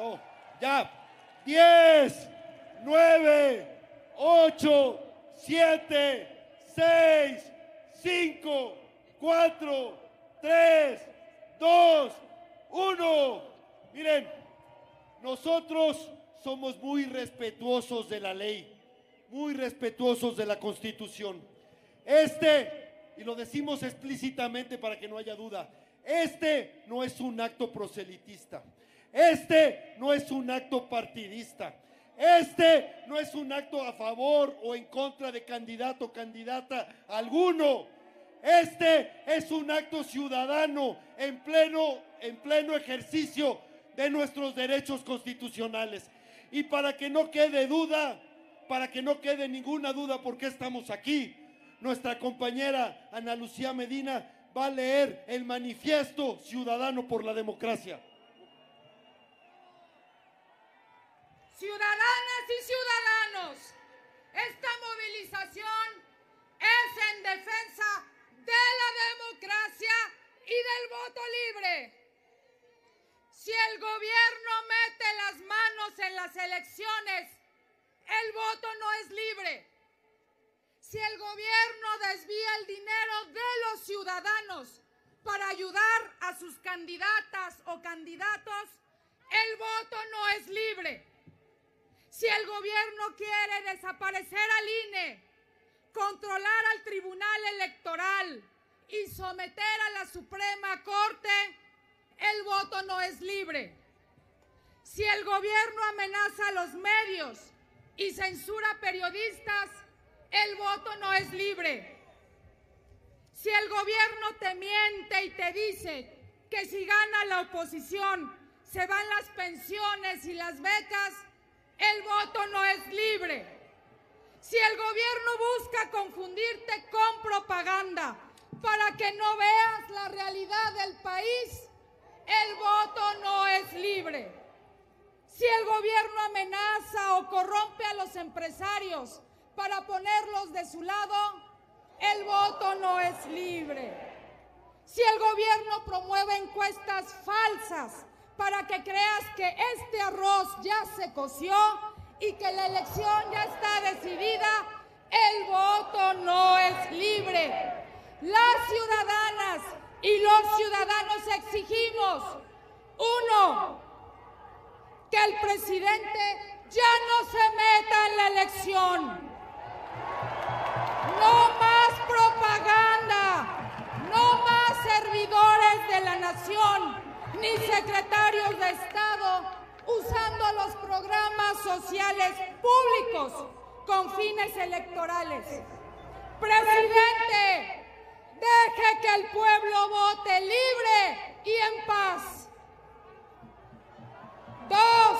No, ya. 10, 9, 8, 7, 6, 5, 4, 3, 2, 1. Miren, nosotros somos muy respetuosos de la ley, muy respetuosos de la Constitución. Este, y lo decimos explícitamente para que no haya duda, este no es un acto proselitista. Este no es un acto partidista. Este no es un acto a favor o en contra de candidato o candidata alguno. Este es un acto ciudadano en pleno, en pleno ejercicio de nuestros derechos constitucionales. Y para que no quede duda, para que no quede ninguna duda por qué estamos aquí, nuestra compañera Ana Lucía Medina va a leer el manifiesto ciudadano por la democracia. Ciudadanas y ciudadanos, esta movilización es en defensa de la democracia y del voto libre. Si el gobierno mete las manos en las elecciones, el voto no es libre. Si el gobierno desvía el dinero de los ciudadanos para ayudar a sus candidatas o candidatos, el voto no es libre. Si el gobierno quiere desaparecer al INE, controlar al Tribunal Electoral y someter a la Suprema Corte, el voto no es libre. Si el gobierno amenaza a los medios y censura periodistas, el voto no es libre. Si el gobierno te miente y te dice que si gana la oposición se van las pensiones y las becas, el voto no es libre. Si el gobierno busca confundirte con propaganda para que no veas la realidad del país, el voto no es libre. Si el gobierno amenaza o corrompe a los empresarios para ponerlos de su lado, el voto no es libre. Si el gobierno promueve encuestas falsas para que creas que este arroz ya se coció y que la elección ya está decidida, el voto no es libre. Las ciudadanas y los ciudadanos exigimos, uno, que el presidente ya no se meta en la elección. No más propaganda, no más servidores ni secretarios de Estado usando los programas sociales públicos con fines electorales. Presidente, deje que el pueblo vote libre y en paz. Dos,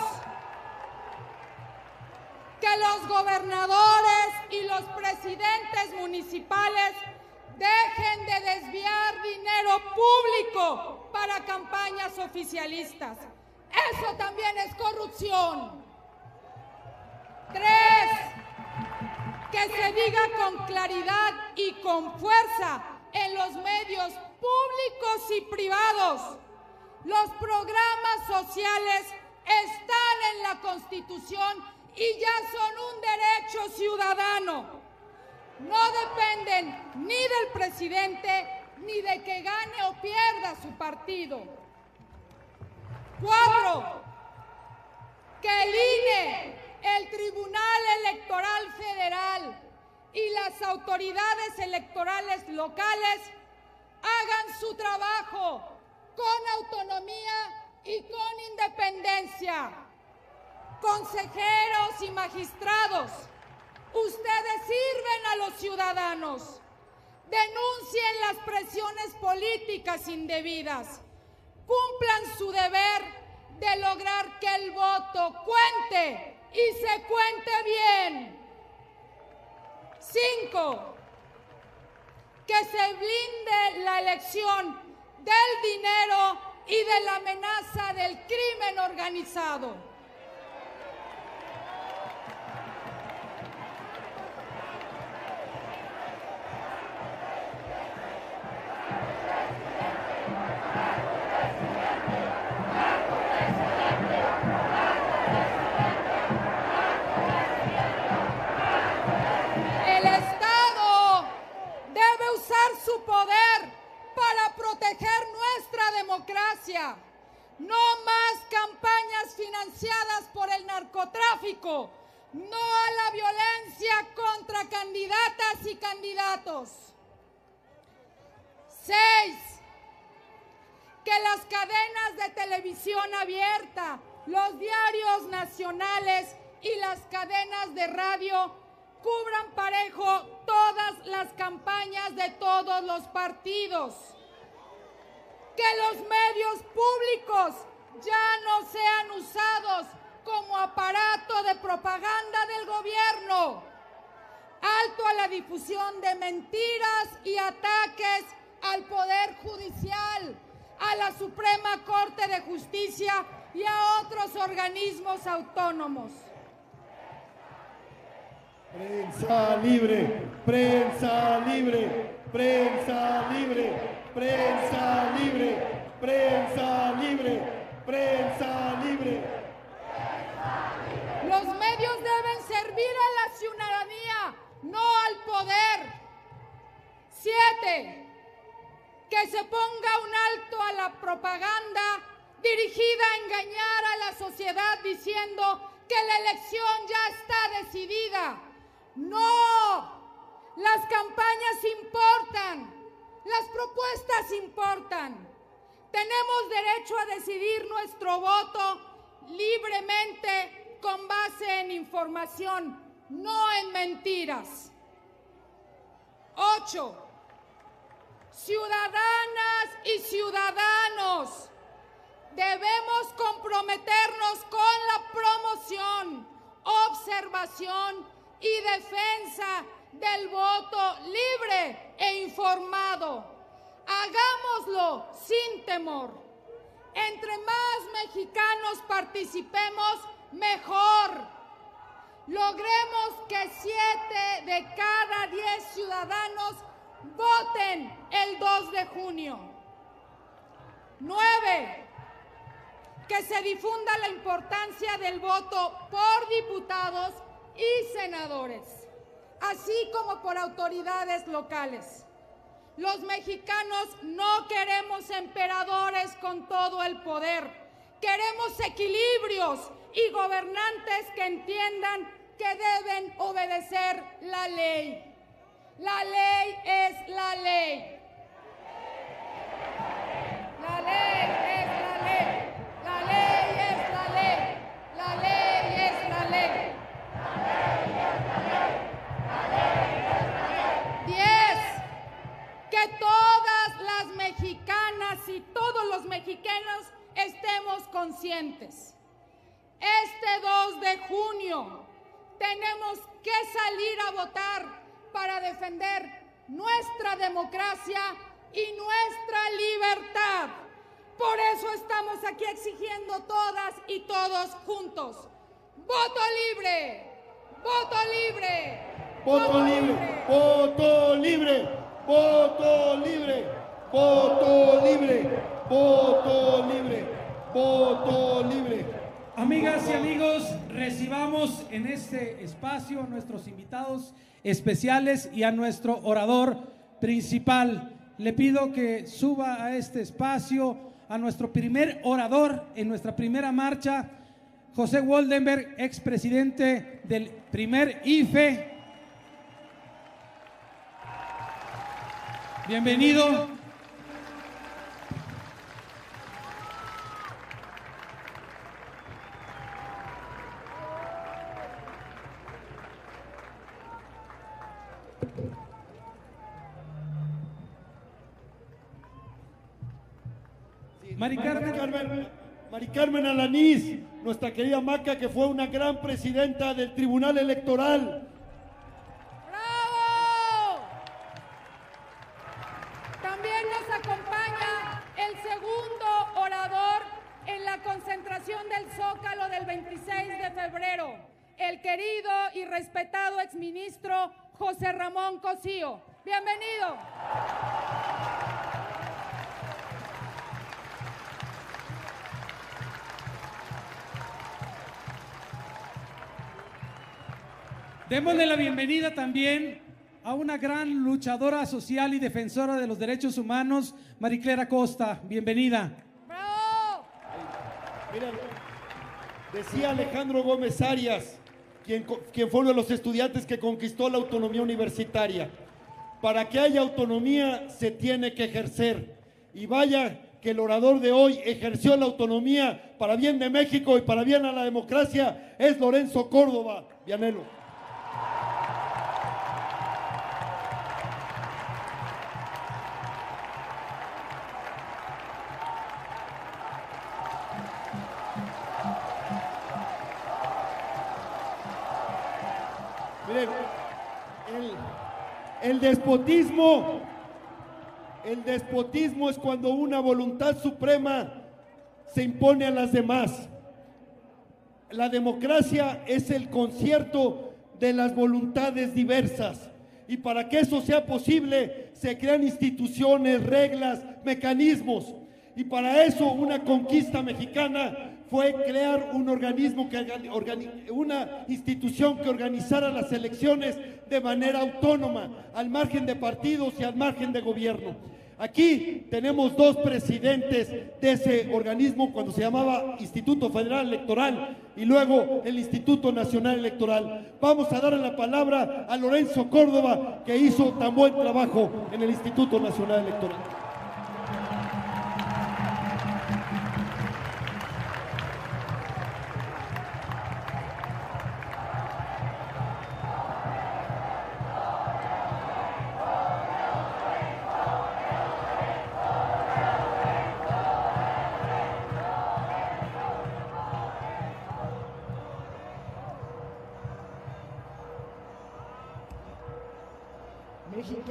que los gobernadores y los presidentes municipales dejen de desviar dinero público para campañas oficialistas. Eso también es corrupción. Tres, que se diga con claridad y con fuerza en los medios públicos y privados. Los programas sociales están en la Constitución y ya son un derecho ciudadano. No dependen ni del presidente ni de que gane o pierda su partido. Cuatro, que el INE, el Tribunal Electoral Federal y las autoridades electorales locales hagan su trabajo con autonomía y con independencia. Consejeros y magistrados, ustedes sirven a los ciudadanos. Denuncien las presiones políticas indebidas. Cumplan su deber de lograr que el voto cuente y se cuente bien. Cinco, que se blinde la elección del dinero y de la amenaza del crimen organizado. Y ataques al Poder Judicial, a la Suprema Corte de Justicia y a otros organismos autónomos. Prensa libre, prensa libre, prensa libre, prensa libre, prensa libre, prensa libre. Los medios deben servir a la ciudadanía, no al poder. Siete, que se ponga un alto a la propaganda dirigida a engañar a la sociedad diciendo que la elección ya está decidida. No, las campañas importan, las propuestas importan. Tenemos derecho a decidir nuestro voto libremente con base en información, no en mentiras. Ocho, ciudadanas y ciudadanos, debemos comprometernos con la promoción, observación y defensa del voto libre e informado. Hagámoslo sin temor. Entre más mexicanos participemos, mejor. Logremos que siete de cada diez ciudadanos voten el 2 de junio. Nueve, que se difunda la importancia del voto por diputados y senadores, así como por autoridades locales. Los mexicanos no queremos emperadores con todo el poder, queremos equilibrios y gobernantes que entiendan que deben obedecer la ley. La ley es la ley. La ley es la ley. La ley es la ley. La ley es la ley. Diez, que todas las mexicanas y todos los mexicanos estemos conscientes. Este 2 de junio tenemos que salir a votar para defender nuestra democracia y nuestra libertad. Por eso estamos aquí exigiendo todas y todos juntos. Voto libre, voto libre. Voto libre, voto libre, voto libre, voto libre, voto libre, voto libre. Amigas y amigos, recibamos en este espacio a nuestros invitados especiales y a nuestro orador principal. Le pido que suba a este espacio a nuestro primer orador en nuestra primera marcha, José Woldenberg, expresidente del primer IFE. Bienvenido. Mari Carmen. Carmen, Mari Carmen Alanís, nuestra querida Maca, que fue una gran presidenta del Tribunal Electoral. Bienvenida también a una gran luchadora social y defensora de los derechos humanos, Mariclera Costa. Bienvenida. ¡Bravo! Decía Alejandro Gómez Arias, quien, quien fue uno de los estudiantes que conquistó la autonomía universitaria. Para que haya autonomía se tiene que ejercer. Y vaya que el orador de hoy ejerció la autonomía para bien de México y para bien a la democracia, es Lorenzo Córdoba, Vianelo. El, despotismo el despotismo es cuando una voluntad suprema se impone a las demás. La democracia es el concierto de las voluntades diversas. Y para que eso sea posible, se crean instituciones, reglas, mecanismos. Y para eso una conquista mexicana fue crear un organismo, que, una institución que organizara las elecciones de manera autónoma, al margen de partidos y al margen de gobierno. Aquí tenemos dos presidentes de ese organismo cuando se llamaba Instituto Federal Electoral y luego el Instituto Nacional Electoral. Vamos a darle la palabra a Lorenzo Córdoba que hizo tan buen trabajo en el Instituto Nacional Electoral.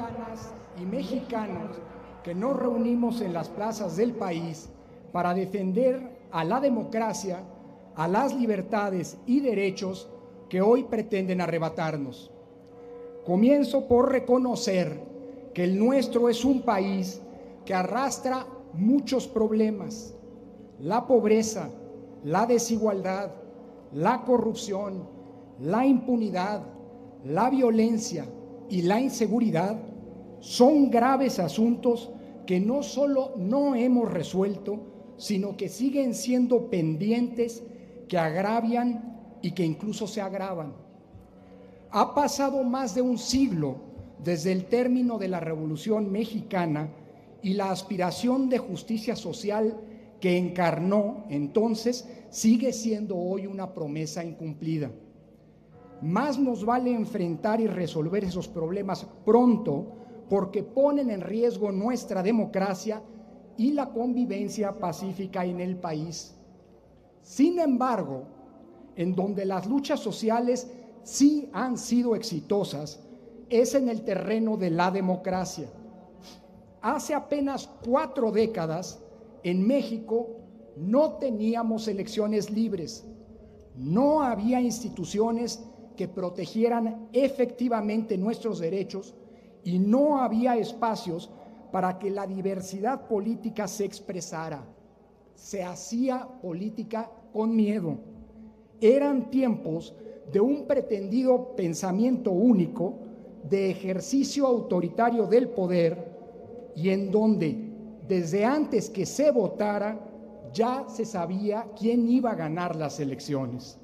Mexicanas y mexicanos que nos reunimos en las plazas del país para defender a la democracia, a las libertades y derechos que hoy pretenden arrebatarnos. Comienzo por reconocer que el nuestro es un país que arrastra muchos problemas, la pobreza, la desigualdad, la corrupción, la impunidad, la violencia, y la inseguridad son graves asuntos que no solo no hemos resuelto, sino que siguen siendo pendientes, que agravian y que incluso se agravan. Ha pasado más de un siglo desde el término de la Revolución Mexicana y la aspiración de justicia social que encarnó entonces sigue siendo hoy una promesa incumplida más nos vale enfrentar y resolver esos problemas pronto porque ponen en riesgo nuestra democracia y la convivencia pacífica en el país. Sin embargo, en donde las luchas sociales sí han sido exitosas, es en el terreno de la democracia. Hace apenas cuatro décadas, en México no teníamos elecciones libres, no había instituciones que protegieran efectivamente nuestros derechos y no había espacios para que la diversidad política se expresara. Se hacía política con miedo. Eran tiempos de un pretendido pensamiento único, de ejercicio autoritario del poder y en donde desde antes que se votara ya se sabía quién iba a ganar las elecciones.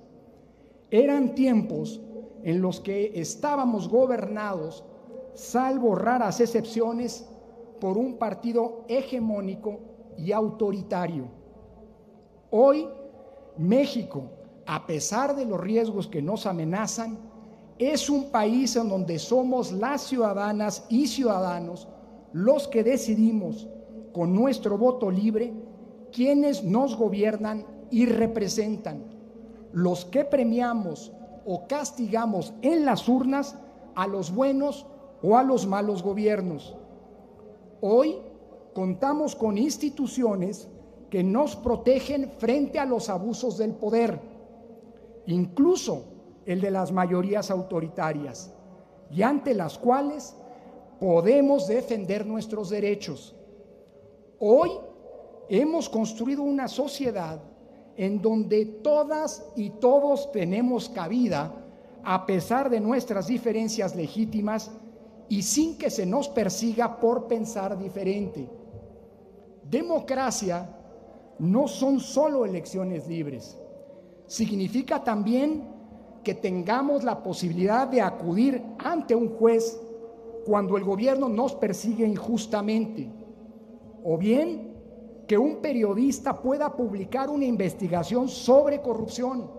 Eran tiempos en los que estábamos gobernados, salvo raras excepciones, por un partido hegemónico y autoritario. Hoy, México, a pesar de los riesgos que nos amenazan, es un país en donde somos las ciudadanas y ciudadanos los que decidimos con nuestro voto libre quienes nos gobiernan y representan, los que premiamos o castigamos en las urnas a los buenos o a los malos gobiernos. Hoy contamos con instituciones que nos protegen frente a los abusos del poder, incluso el de las mayorías autoritarias, y ante las cuales podemos defender nuestros derechos. Hoy hemos construido una sociedad en donde todas y todos tenemos cabida a pesar de nuestras diferencias legítimas y sin que se nos persiga por pensar diferente. Democracia no son solo elecciones libres, significa también que tengamos la posibilidad de acudir ante un juez cuando el gobierno nos persigue injustamente, o bien que un periodista pueda publicar una investigación sobre corrupción,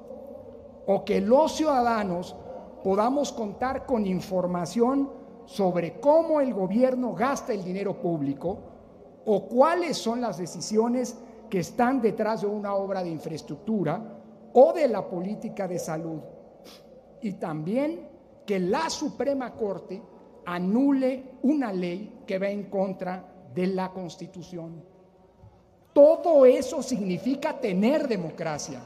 o que los ciudadanos podamos contar con información sobre cómo el gobierno gasta el dinero público o cuáles son las decisiones que están detrás de una obra de infraestructura o de la política de salud y también que la Suprema Corte anule una ley que va en contra de la Constitución. Todo eso significa tener democracia.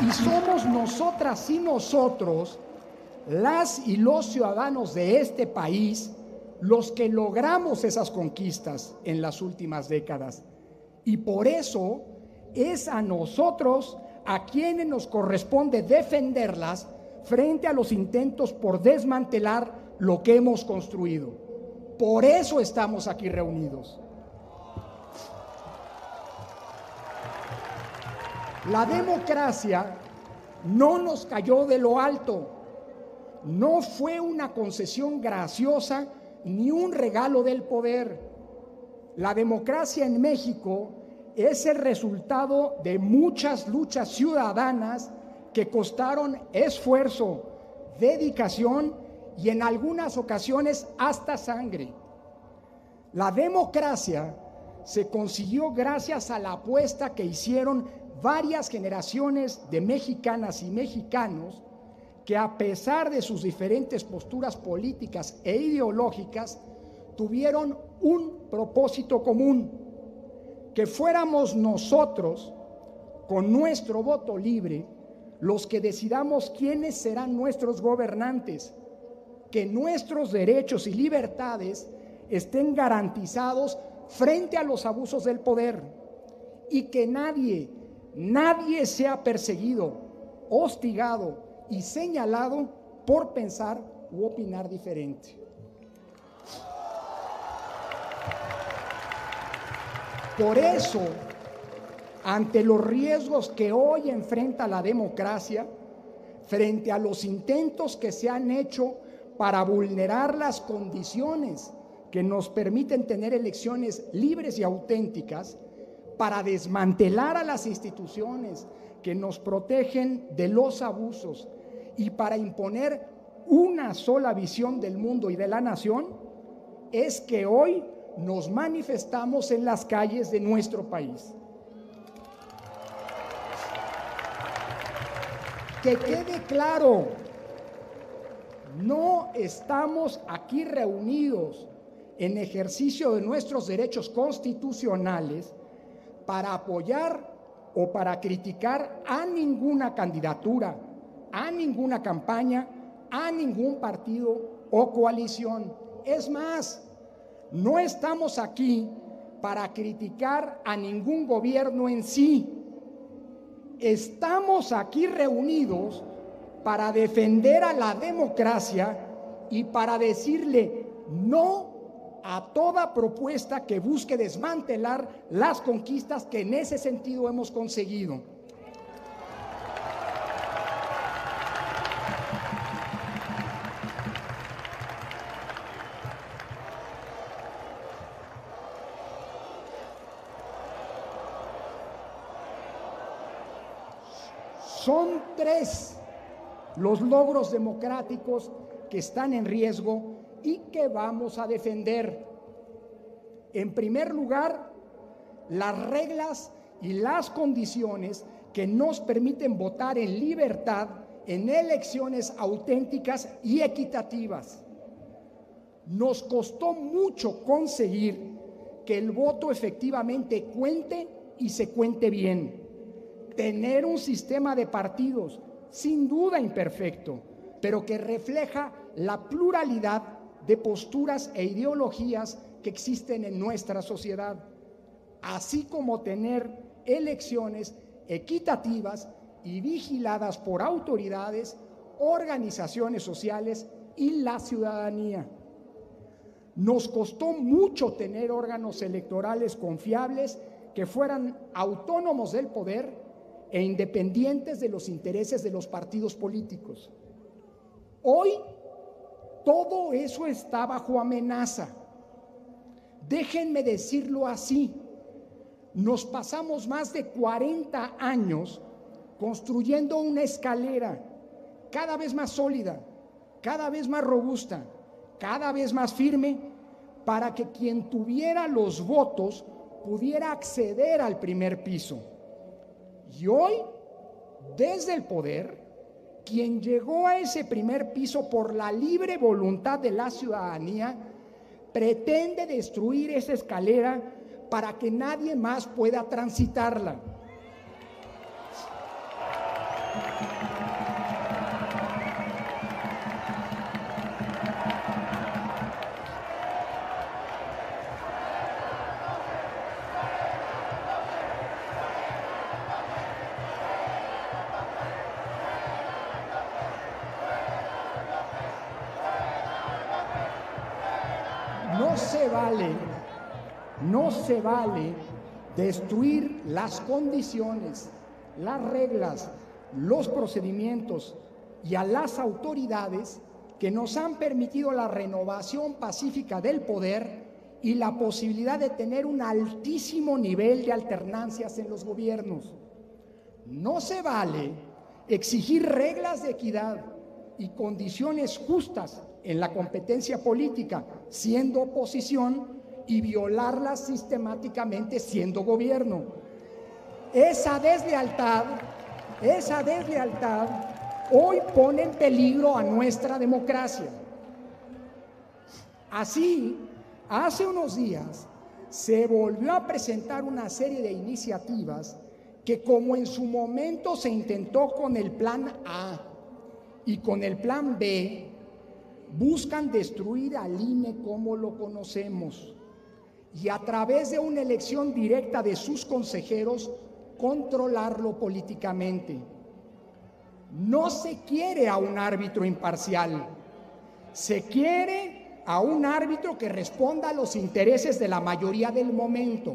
Y somos nosotras y nosotros, las y los ciudadanos de este país, los que logramos esas conquistas en las últimas décadas. Y por eso es a nosotros a quienes nos corresponde defenderlas frente a los intentos por desmantelar lo que hemos construido. Por eso estamos aquí reunidos. La democracia no nos cayó de lo alto, no fue una concesión graciosa ni un regalo del poder. La democracia en México es el resultado de muchas luchas ciudadanas que costaron esfuerzo, dedicación y en algunas ocasiones hasta sangre. La democracia se consiguió gracias a la apuesta que hicieron varias generaciones de mexicanas y mexicanos que a pesar de sus diferentes posturas políticas e ideológicas, tuvieron un propósito común, que fuéramos nosotros, con nuestro voto libre, los que decidamos quiénes serán nuestros gobernantes, que nuestros derechos y libertades estén garantizados frente a los abusos del poder y que nadie, nadie sea perseguido, hostigado y señalado por pensar u opinar diferente. Por eso, ante los riesgos que hoy enfrenta la democracia, frente a los intentos que se han hecho para vulnerar las condiciones que nos permiten tener elecciones libres y auténticas, para desmantelar a las instituciones que nos protegen de los abusos y para imponer una sola visión del mundo y de la nación, es que hoy nos manifestamos en las calles de nuestro país. Que quede claro, no estamos aquí reunidos en ejercicio de nuestros derechos constitucionales para apoyar o para criticar a ninguna candidatura, a ninguna campaña, a ningún partido o coalición. Es más, no estamos aquí para criticar a ningún gobierno en sí. Estamos aquí reunidos para defender a la democracia y para decirle no a toda propuesta que busque desmantelar las conquistas que en ese sentido hemos conseguido. Son tres los logros democráticos que están en riesgo y que vamos a defender. En primer lugar, las reglas y las condiciones que nos permiten votar en libertad en elecciones auténticas y equitativas. Nos costó mucho conseguir que el voto efectivamente cuente y se cuente bien tener un sistema de partidos sin duda imperfecto, pero que refleja la pluralidad de posturas e ideologías que existen en nuestra sociedad, así como tener elecciones equitativas y vigiladas por autoridades, organizaciones sociales y la ciudadanía. Nos costó mucho tener órganos electorales confiables que fueran autónomos del poder e independientes de los intereses de los partidos políticos. Hoy todo eso está bajo amenaza. Déjenme decirlo así. Nos pasamos más de 40 años construyendo una escalera cada vez más sólida, cada vez más robusta, cada vez más firme, para que quien tuviera los votos pudiera acceder al primer piso. Y hoy, desde el poder, quien llegó a ese primer piso por la libre voluntad de la ciudadanía, pretende destruir esa escalera para que nadie más pueda transitarla. Vale destruir las condiciones, las reglas, los procedimientos y a las autoridades que nos han permitido la renovación pacífica del poder y la posibilidad de tener un altísimo nivel de alternancias en los gobiernos. No se vale exigir reglas de equidad y condiciones justas en la competencia política siendo oposición y violarlas sistemáticamente siendo gobierno. Esa deslealtad, esa deslealtad hoy pone en peligro a nuestra democracia. Así, hace unos días se volvió a presentar una serie de iniciativas que como en su momento se intentó con el plan A y con el plan B, buscan destruir al INE como lo conocemos y a través de una elección directa de sus consejeros controlarlo políticamente. No se quiere a un árbitro imparcial, se quiere a un árbitro que responda a los intereses de la mayoría del momento.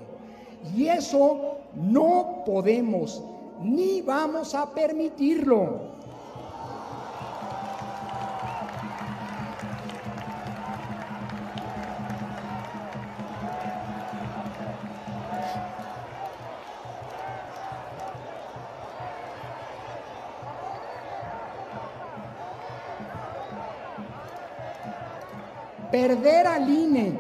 Y eso no podemos ni vamos a permitirlo. Perder al INE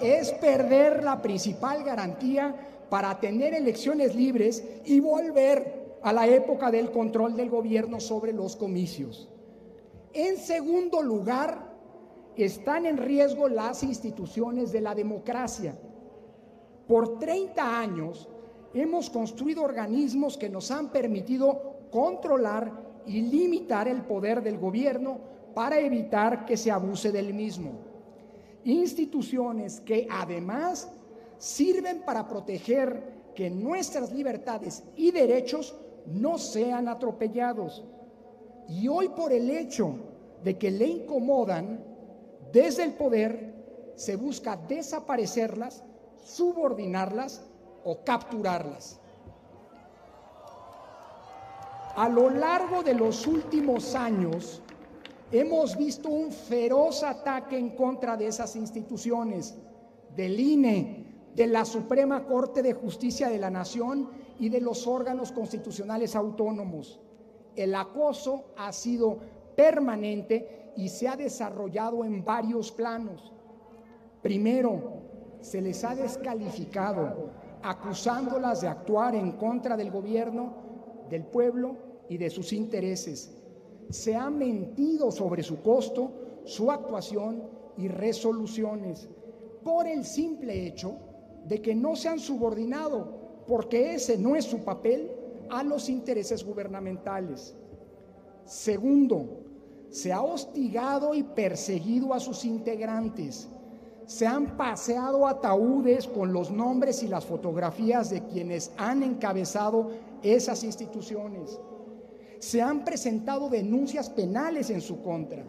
es perder la principal garantía para tener elecciones libres y volver a la época del control del gobierno sobre los comicios. En segundo lugar, están en riesgo las instituciones de la democracia. Por 30 años hemos construido organismos que nos han permitido controlar y limitar el poder del gobierno para evitar que se abuse del mismo instituciones que además sirven para proteger que nuestras libertades y derechos no sean atropellados. Y hoy por el hecho de que le incomodan, desde el poder se busca desaparecerlas, subordinarlas o capturarlas. A lo largo de los últimos años, hemos visto un feroz ataque en contra de esas instituciones, del INE, de la Suprema Corte de Justicia de la Nación y de los órganos constitucionales autónomos. El acoso ha sido permanente y se ha desarrollado en varios planos. Primero, se les ha descalificado, acusándolas de actuar en contra del gobierno, del pueblo y de sus intereses se ha mentido sobre su costo, su actuación y resoluciones por el simple hecho de que no se han subordinado, porque ese no es su papel, a los intereses gubernamentales. Segundo, se ha hostigado y perseguido a sus integrantes. Se han paseado ataúdes con los nombres y las fotografías de quienes han encabezado esas instituciones se han presentado denuncias penales en su contra,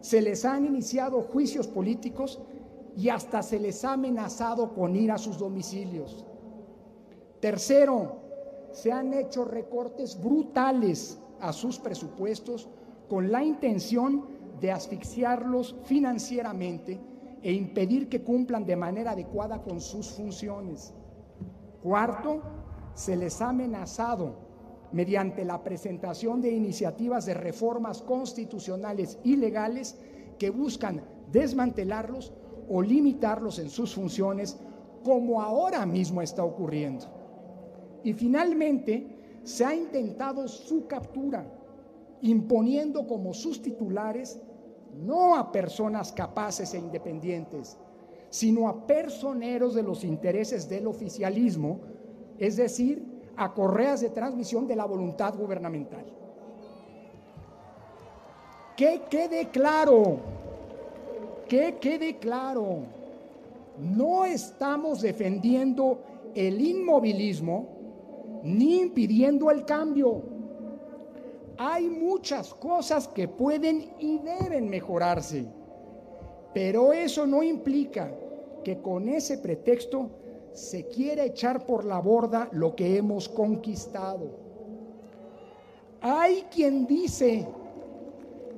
se les han iniciado juicios políticos y hasta se les ha amenazado con ir a sus domicilios. Tercero, se han hecho recortes brutales a sus presupuestos con la intención de asfixiarlos financieramente e impedir que cumplan de manera adecuada con sus funciones. Cuarto, se les ha amenazado mediante la presentación de iniciativas de reformas constitucionales y legales que buscan desmantelarlos o limitarlos en sus funciones, como ahora mismo está ocurriendo. Y finalmente, se ha intentado su captura, imponiendo como sus titulares no a personas capaces e independientes, sino a personeros de los intereses del oficialismo, es decir, a correas de transmisión de la voluntad gubernamental. Que quede claro, que quede claro, no estamos defendiendo el inmovilismo ni impidiendo el cambio. Hay muchas cosas que pueden y deben mejorarse, pero eso no implica que con ese pretexto se quiere echar por la borda lo que hemos conquistado. Hay quien dice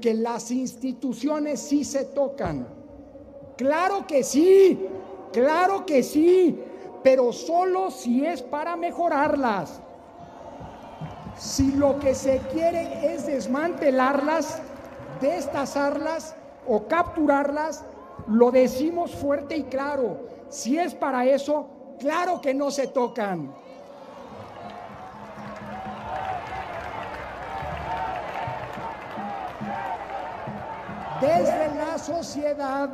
que las instituciones sí se tocan. Claro que sí, claro que sí, pero solo si es para mejorarlas. Si lo que se quiere es desmantelarlas, destazarlas o capturarlas, lo decimos fuerte y claro. Si es para eso, Claro que no se tocan. Desde la sociedad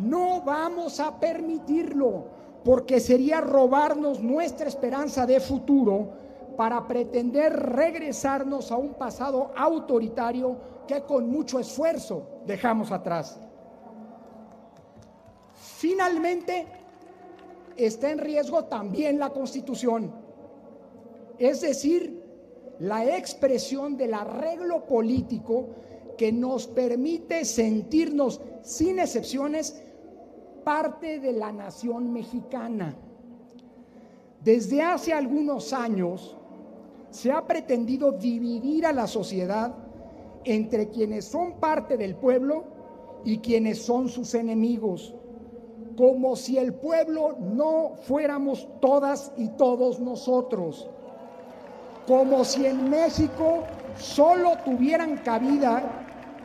no vamos a permitirlo porque sería robarnos nuestra esperanza de futuro para pretender regresarnos a un pasado autoritario que con mucho esfuerzo dejamos atrás. Finalmente, está en riesgo también la Constitución. Es decir, la expresión del arreglo político que nos permite sentirnos, sin excepciones, parte de la nación mexicana. Desde hace algunos años se ha pretendido dividir a la sociedad entre quienes son parte del pueblo y quienes son sus enemigos como si el pueblo no fuéramos todas y todos nosotros, como si en México solo tuvieran cabida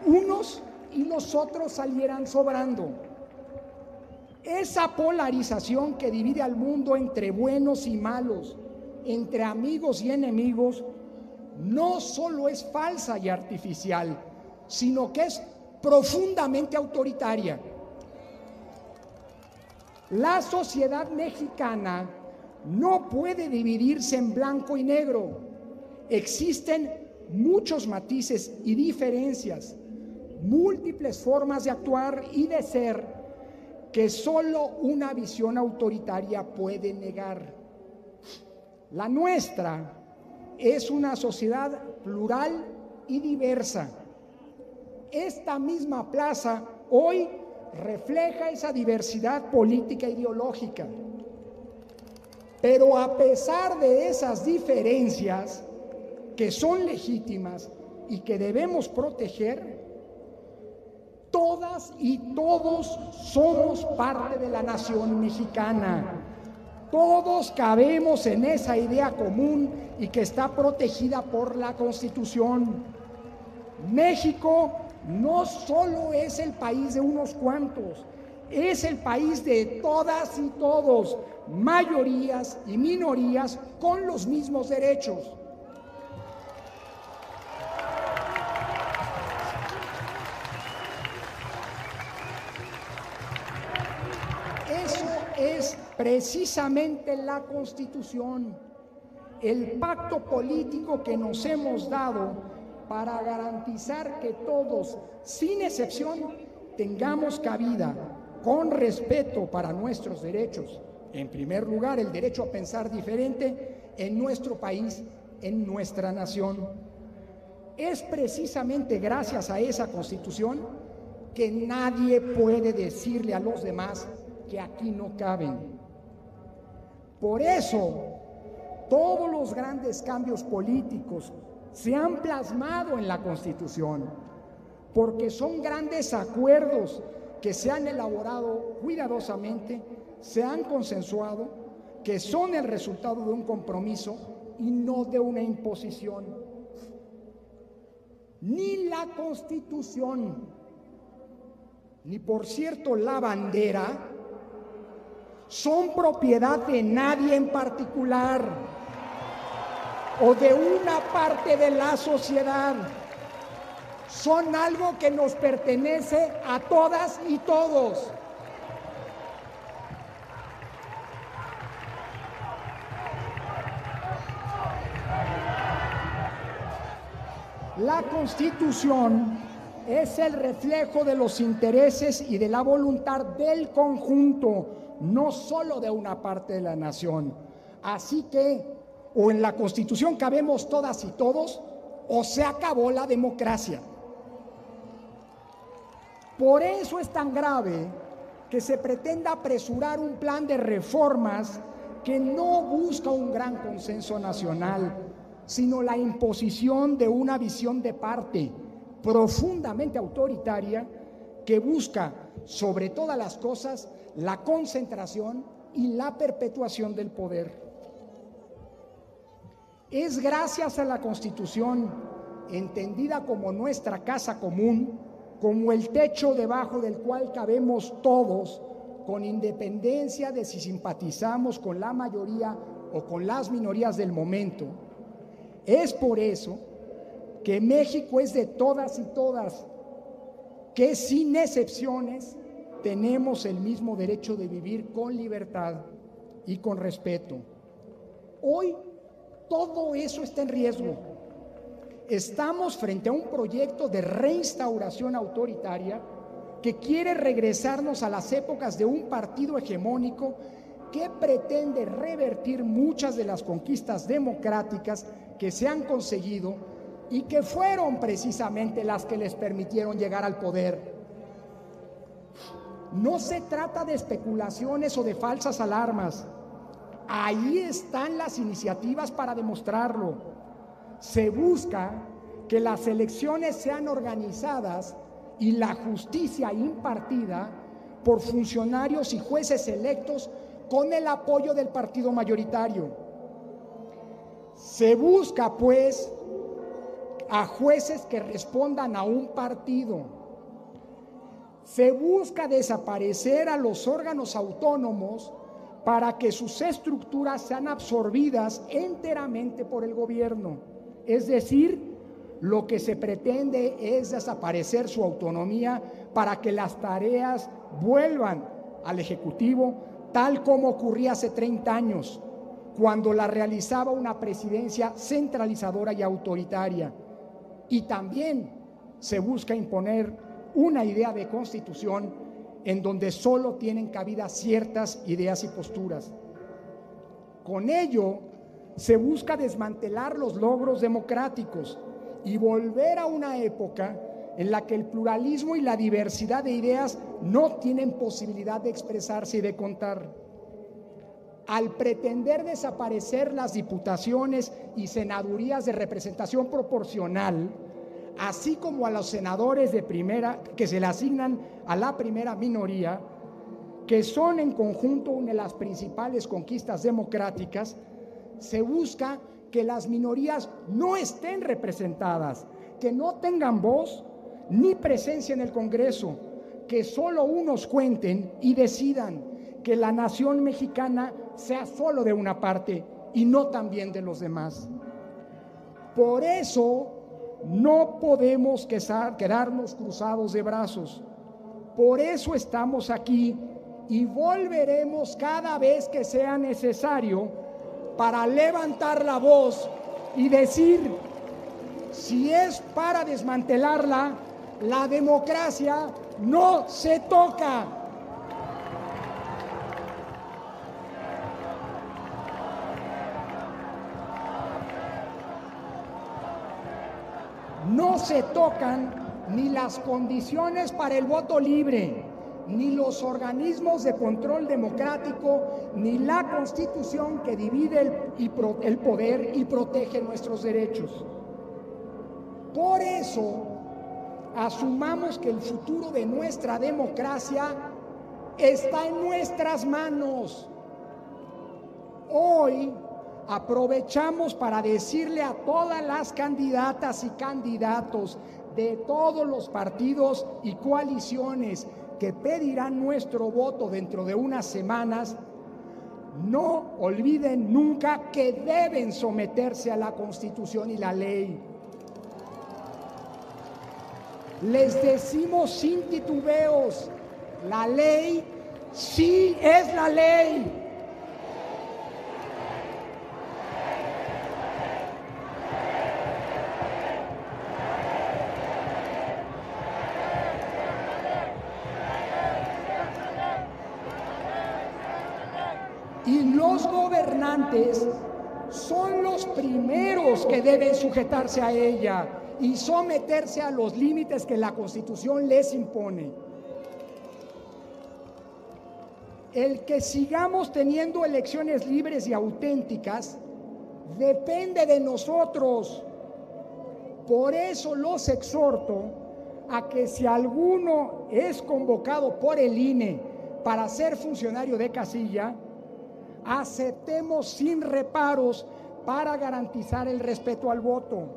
unos y los otros salieran sobrando. Esa polarización que divide al mundo entre buenos y malos, entre amigos y enemigos, no solo es falsa y artificial, sino que es profundamente autoritaria. La sociedad mexicana no puede dividirse en blanco y negro. Existen muchos matices y diferencias, múltiples formas de actuar y de ser que solo una visión autoritaria puede negar. La nuestra es una sociedad plural y diversa. Esta misma plaza hoy refleja esa diversidad política e ideológica. Pero a pesar de esas diferencias, que son legítimas y que debemos proteger, todas y todos somos parte de la nación mexicana. Todos cabemos en esa idea común y que está protegida por la Constitución. México no solo es el país de unos cuantos, es el país de todas y todos, mayorías y minorías con los mismos derechos. Eso es precisamente la constitución, el pacto político que nos hemos dado para garantizar que todos, sin excepción, tengamos cabida con respeto para nuestros derechos. En primer lugar, el derecho a pensar diferente en nuestro país, en nuestra nación. Es precisamente gracias a esa constitución que nadie puede decirle a los demás que aquí no caben. Por eso, todos los grandes cambios políticos se han plasmado en la Constitución, porque son grandes acuerdos que se han elaborado cuidadosamente, se han consensuado, que son el resultado de un compromiso y no de una imposición. Ni la Constitución, ni por cierto la bandera, son propiedad de nadie en particular o de una parte de la sociedad. Son algo que nos pertenece a todas y todos. La constitución es el reflejo de los intereses y de la voluntad del conjunto no solo de una parte de la nación. Así que o en la constitución cabemos todas y todos o se acabó la democracia. Por eso es tan grave que se pretenda apresurar un plan de reformas que no busca un gran consenso nacional, sino la imposición de una visión de parte profundamente autoritaria que busca, sobre todas las cosas, la concentración y la perpetuación del poder. Es gracias a la Constitución, entendida como nuestra casa común, como el techo debajo del cual cabemos todos, con independencia de si simpatizamos con la mayoría o con las minorías del momento. Es por eso que México es de todas y todas, que sin excepciones tenemos el mismo derecho de vivir con libertad y con respeto. Hoy todo eso está en riesgo. Estamos frente a un proyecto de reinstauración autoritaria que quiere regresarnos a las épocas de un partido hegemónico que pretende revertir muchas de las conquistas democráticas que se han conseguido y que fueron precisamente las que les permitieron llegar al poder. No se trata de especulaciones o de falsas alarmas. Ahí están las iniciativas para demostrarlo. Se busca que las elecciones sean organizadas y la justicia impartida por funcionarios y jueces electos con el apoyo del partido mayoritario. Se busca, pues, a jueces que respondan a un partido se busca desaparecer a los órganos autónomos para que sus estructuras sean absorbidas enteramente por el gobierno. Es decir, lo que se pretende es desaparecer su autonomía para que las tareas vuelvan al Ejecutivo, tal como ocurría hace 30 años, cuando la realizaba una presidencia centralizadora y autoritaria. Y también se busca imponer una idea de constitución en donde solo tienen cabida ciertas ideas y posturas. Con ello se busca desmantelar los logros democráticos y volver a una época en la que el pluralismo y la diversidad de ideas no tienen posibilidad de expresarse y de contar. Al pretender desaparecer las diputaciones y senadurías de representación proporcional, así como a los senadores de primera que se le asignan a la primera minoría, que son en conjunto una de las principales conquistas democráticas, se busca que las minorías no estén representadas, que no tengan voz ni presencia en el Congreso, que solo unos cuenten y decidan que la nación mexicana sea solo de una parte y no también de los demás. Por eso no podemos quedarnos cruzados de brazos. Por eso estamos aquí y volveremos cada vez que sea necesario para levantar la voz y decir, si es para desmantelarla, la democracia no se toca. No se tocan ni las condiciones para el voto libre, ni los organismos de control democrático, ni la constitución que divide el, poder y protege nuestros derechos. Por eso, asumamos que el futuro de nuestra democracia está en nuestras manos. Hoy aprovechamos para decirle a todas las candidatas y candidatos de todos los partidos y coaliciones que pedirán nuestro voto dentro de unas semanas, no olviden nunca que deben someterse a la Constitución y la ley. Les decimos sin titubeos, la ley sí es la ley. Son los primeros que deben sujetarse a ella y someterse a los límites que la Constitución les impone. El que sigamos teniendo elecciones libres y auténticas depende de nosotros. Por eso los exhorto a que si alguno es convocado por el INE para ser funcionario de casilla, aceptemos sin reparos para garantizar el respeto al voto.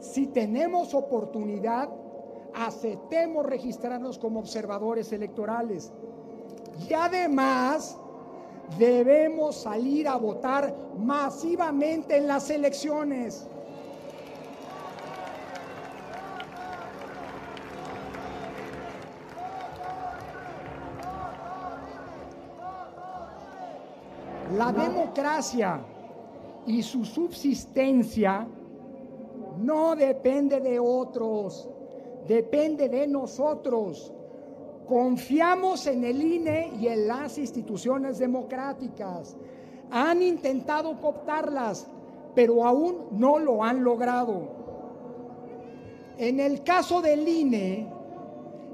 Si tenemos oportunidad, aceptemos registrarnos como observadores electorales. Y además, debemos salir a votar masivamente en las elecciones. La democracia y su subsistencia no depende de otros, depende de nosotros. Confiamos en el INE y en las instituciones democráticas. Han intentado cooptarlas, pero aún no lo han logrado. En el caso del INE,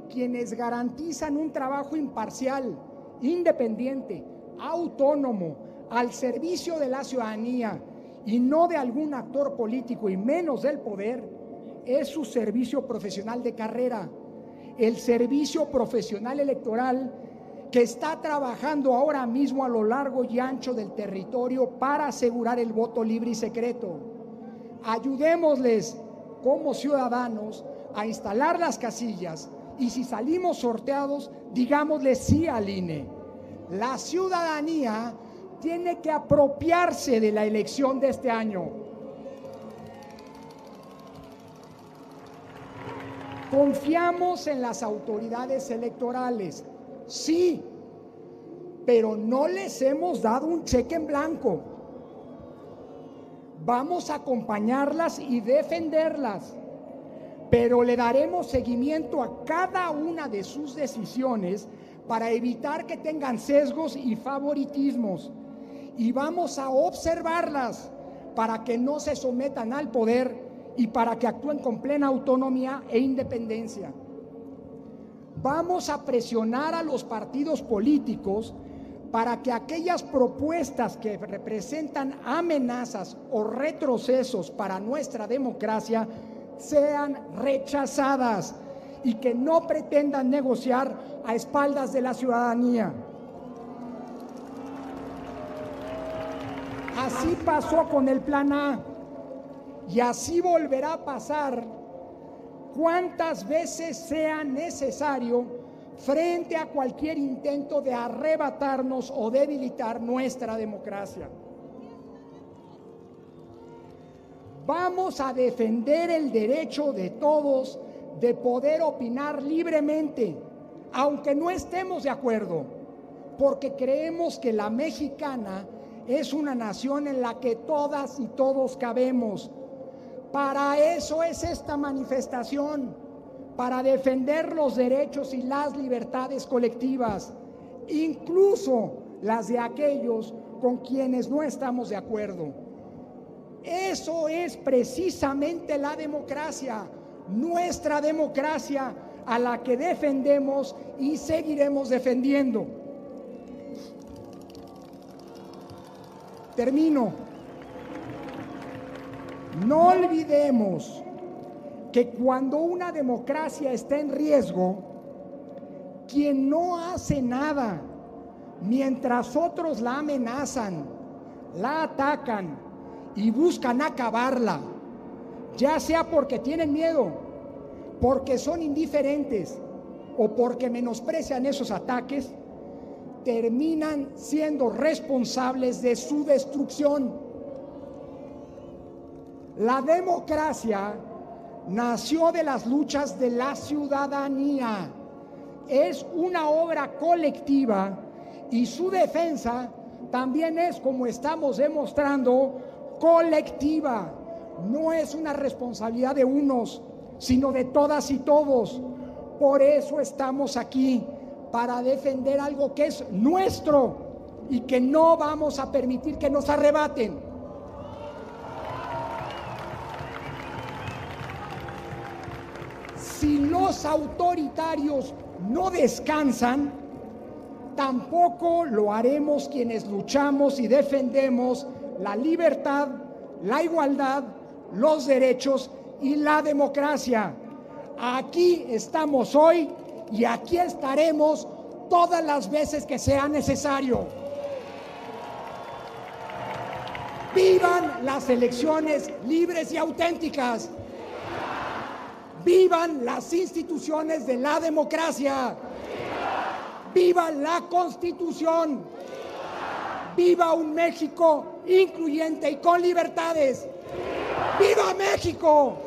quienes garantizan un trabajo imparcial, independiente, autónomo, al servicio de la ciudadanía y no de algún actor político y menos del poder, es su servicio profesional de carrera, el servicio profesional electoral que está trabajando ahora mismo a lo largo y ancho del territorio para asegurar el voto libre y secreto. Ayudémosles como ciudadanos a instalar las casillas y si salimos sorteados, digámosle sí al INE. La ciudadanía tiene que apropiarse de la elección de este año. Confiamos en las autoridades electorales, sí, pero no les hemos dado un cheque en blanco. Vamos a acompañarlas y defenderlas, pero le daremos seguimiento a cada una de sus decisiones para evitar que tengan sesgos y favoritismos. Y vamos a observarlas para que no se sometan al poder y para que actúen con plena autonomía e independencia. Vamos a presionar a los partidos políticos para que aquellas propuestas que representan amenazas o retrocesos para nuestra democracia sean rechazadas y que no pretendan negociar a espaldas de la ciudadanía. Así pasó con el plan A y así volverá a pasar cuantas veces sea necesario frente a cualquier intento de arrebatarnos o debilitar nuestra democracia. Vamos a defender el derecho de todos de poder opinar libremente, aunque no estemos de acuerdo, porque creemos que la mexicana es una nación en la que todas y todos cabemos. Para eso es esta manifestación, para defender los derechos y las libertades colectivas, incluso las de aquellos con quienes no estamos de acuerdo. Eso es precisamente la democracia nuestra democracia a la que defendemos y seguiremos defendiendo. Termino. No olvidemos que cuando una democracia está en riesgo, quien no hace nada mientras otros la amenazan, la atacan y buscan acabarla, ya sea porque tienen miedo, porque son indiferentes o porque menosprecian esos ataques, terminan siendo responsables de su destrucción. La democracia nació de las luchas de la ciudadanía. Es una obra colectiva y su defensa también es, como estamos demostrando, colectiva. No es una responsabilidad de unos, sino de todas y todos. Por eso estamos aquí, para defender algo que es nuestro y que no vamos a permitir que nos arrebaten. si los autoritarios no descansan, tampoco lo haremos quienes luchamos y defendemos la libertad, la igualdad, los derechos y la democracia. Aquí estamos hoy y aquí estaremos todas las veces que sea necesario. Vivan las elecciones libres y auténticas. Vivan las instituciones de la democracia. Viva la constitución. Viva un México incluyente y con libertades. ¡Viva México!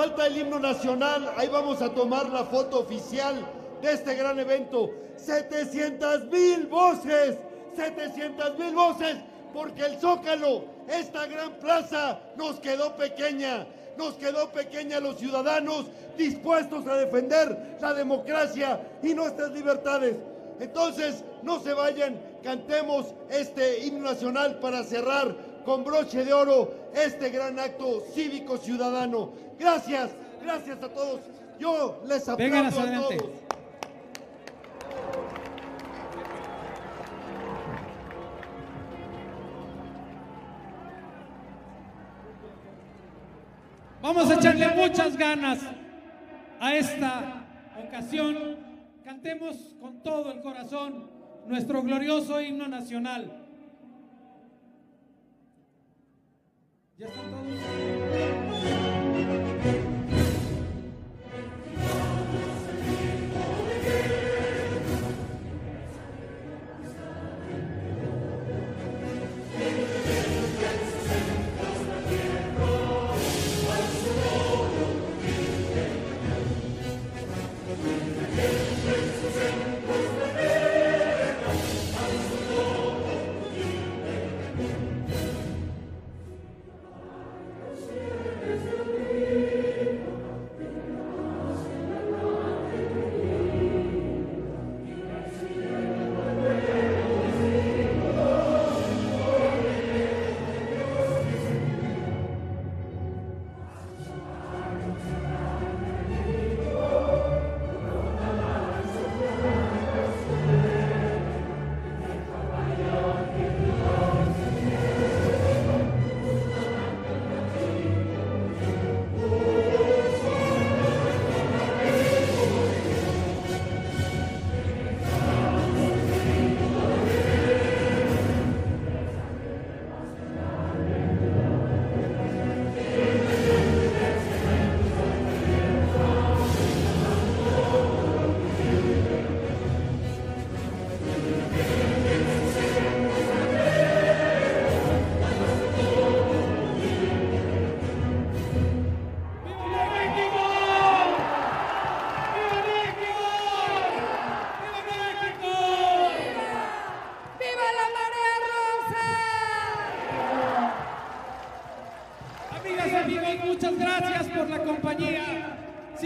Falta el himno nacional. Ahí vamos a tomar la foto oficial de este gran evento. 700 mil voces, 700 mil voces, porque el Zócalo, esta gran plaza, nos quedó pequeña. Nos quedó pequeña los ciudadanos dispuestos a defender la democracia y nuestras libertades. Entonces, no se vayan, cantemos este himno nacional para cerrar con broche de oro este gran acto cívico ciudadano. Gracias, gracias a todos. Yo les aplaudo a todos. Vamos a echarle muchas ganas a esta ocasión. Cantemos con todo el corazón nuestro glorioso himno nacional. ¿Ya están todos? Amigos,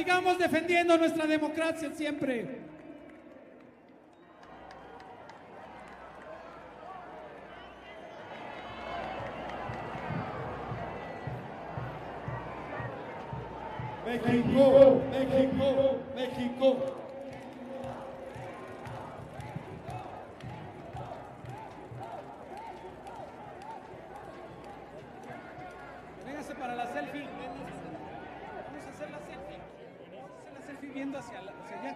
Sigamos defendiendo nuestra democracia siempre. Hacia, la- allá.